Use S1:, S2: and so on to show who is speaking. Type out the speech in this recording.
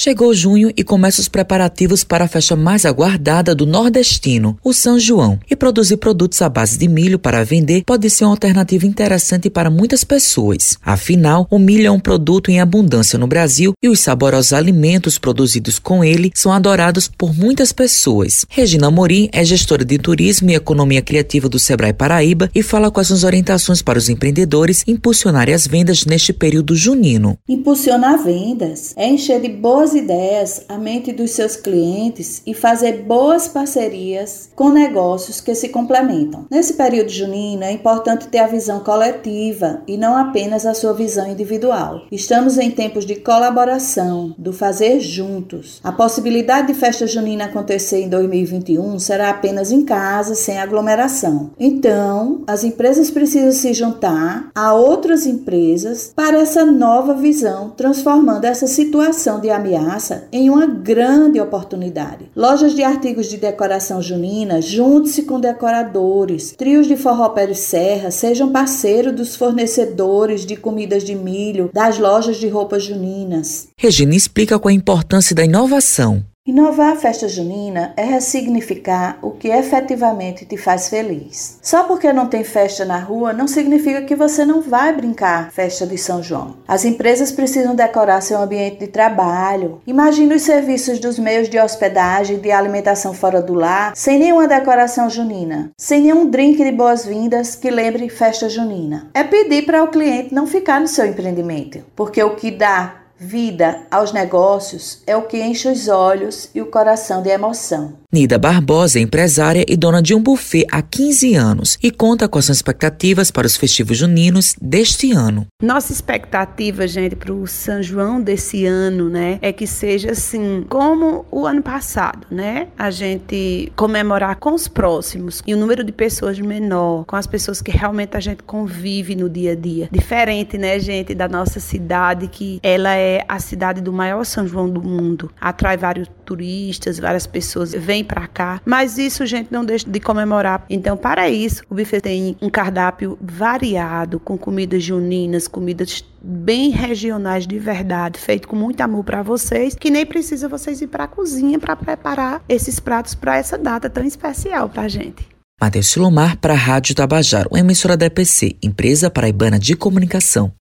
S1: Chegou junho e começa os preparativos para a festa mais aguardada do nordestino, o São João. E produzir produtos à base de milho para vender pode ser uma alternativa interessante para muitas pessoas. Afinal, o milho é um produto em abundância no Brasil e os saborosos alimentos produzidos com ele são adorados por muitas pessoas. Regina Morim é gestora de turismo e economia criativa do Sebrae Paraíba e fala quais são as orientações para os empreendedores impulsionarem as vendas neste período junino.
S2: Impulsionar vendas é encher de boas boas ideias à mente dos seus clientes e fazer boas parcerias com negócios que se complementam. Nesse período junino, é importante ter a visão coletiva e não apenas a sua visão individual. Estamos em tempos de colaboração, do fazer juntos. A possibilidade de festa junina acontecer em 2021 será apenas em casa, sem aglomeração. Então, as empresas precisam se juntar a outras empresas para essa nova visão, transformando essa situação de ameaça ameaça em uma grande oportunidade. Lojas de artigos de decoração junina, junte-se com decoradores. Trios de forró pé de serra, sejam parceiros dos fornecedores de comidas de milho, das lojas de roupas juninas.
S1: Regina explica qual a importância da inovação.
S2: Inovar a festa junina é ressignificar o que efetivamente te faz feliz. Só porque não tem festa na rua não significa que você não vai brincar festa de São João. As empresas precisam decorar seu ambiente de trabalho. Imagine os serviços dos meios de hospedagem e de alimentação fora do lar sem nenhuma decoração junina, sem nenhum drink de boas-vindas que lembre festa junina. É pedir para o cliente não ficar no seu empreendimento, porque o que dá vida aos negócios é o que enche os olhos e o coração de emoção.
S1: Nida Barbosa é empresária e dona de um buffet há 15 anos e conta com as expectativas para os festivos juninos deste ano.
S3: Nossa expectativa, gente, para o São João desse ano, né, é que seja assim como o ano passado, né? A gente comemorar com os próximos e o número de pessoas menor, com as pessoas que realmente a gente convive no dia a dia. Diferente, né, gente, da nossa cidade que ela é a cidade do maior São João do mundo. Atrai vários turistas, várias pessoas vêm para cá, mas isso, gente, não deixa de comemorar. Então, para isso, o buffet tem um cardápio variado, com comidas juninas, comidas bem regionais de verdade, feito com muito amor para vocês, que nem precisa vocês ir para a cozinha para preparar esses pratos para essa data tão especial para gente.
S1: Matheus Silomar para a Rádio Tabajaro, uma emissora da EPC, Empresa Paraibana de Comunicação.